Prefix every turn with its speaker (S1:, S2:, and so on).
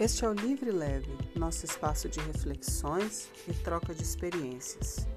S1: Este é o Livre Leve, nosso espaço de reflexões e troca de experiências.